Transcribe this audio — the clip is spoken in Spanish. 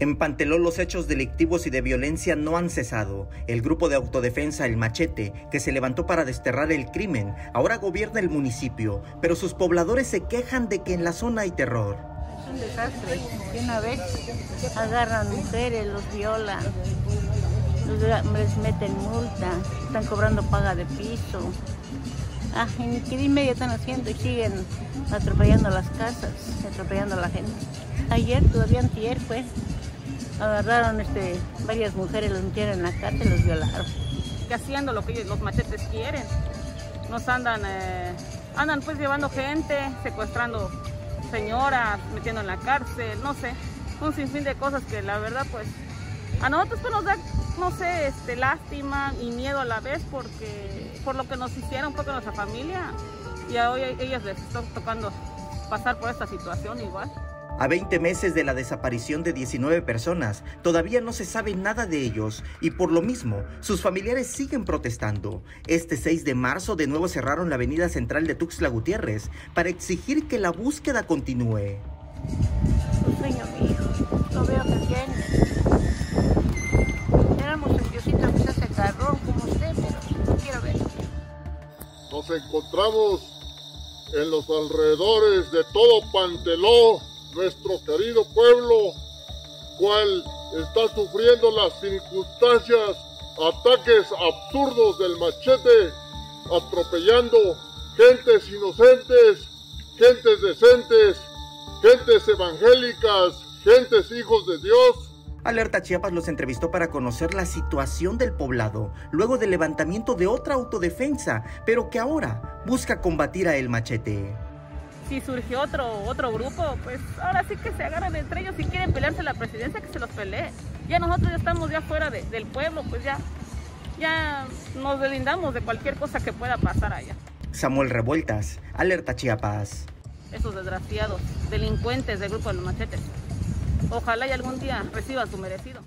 En Panteló los hechos delictivos y de violencia no han cesado. El grupo de autodefensa El Machete, que se levantó para desterrar el crimen, ahora gobierna el municipio, pero sus pobladores se quejan de que en la zona hay terror. Es un desastre. De una vez agarran mujeres, los violan, les meten multa, están cobrando paga de piso. Ah, ni qué media están haciendo y siguen atropellando las casas, atropellando a la gente. Ayer, todavía antier fue, agarraron este, varias mujeres, las metieron en la cárcel los violaron. Que haciendo lo que los machetes quieren. Nos andan, eh, andan pues llevando gente, secuestrando señoras, metiendo en la cárcel, no sé, un sinfín de cosas que la verdad pues a nosotros pues nos da, no sé, este, lástima y miedo a la vez porque por lo que nos hicieron poco nuestra familia y a hoy ellas les está tocando pasar por esta situación igual. A 20 meses de la desaparición de 19 personas, todavía no se sabe nada de ellos y por lo mismo, sus familiares siguen protestando. Este 6 de marzo de nuevo cerraron la avenida central de Tuxtla Gutiérrez para exigir que la búsqueda continúe. sueño mi hijo, lo veo que viene. Éramos se agarró como usted, pero no quiero ver. Nos encontramos en los alrededores de todo Panteló, nuestro querido pueblo, cual está sufriendo las circunstancias, ataques absurdos del machete, atropellando gentes inocentes, gentes decentes, gentes evangélicas, gentes hijos de Dios. Alerta Chiapas los entrevistó para conocer la situación del poblado luego del levantamiento de otra autodefensa, pero que ahora busca combatir a el machete si surgió otro, otro grupo, pues ahora sí que se agarran entre ellos. Si quieren pelearse la presidencia, que se los pelee. Ya nosotros ya estamos ya fuera del pueblo, pues ya, ya nos deslindamos de cualquier cosa que pueda pasar allá. Samuel Revueltas, Alerta Chiapas. Esos desgraciados, delincuentes del grupo de los machetes. Ojalá y algún día reciban su merecido.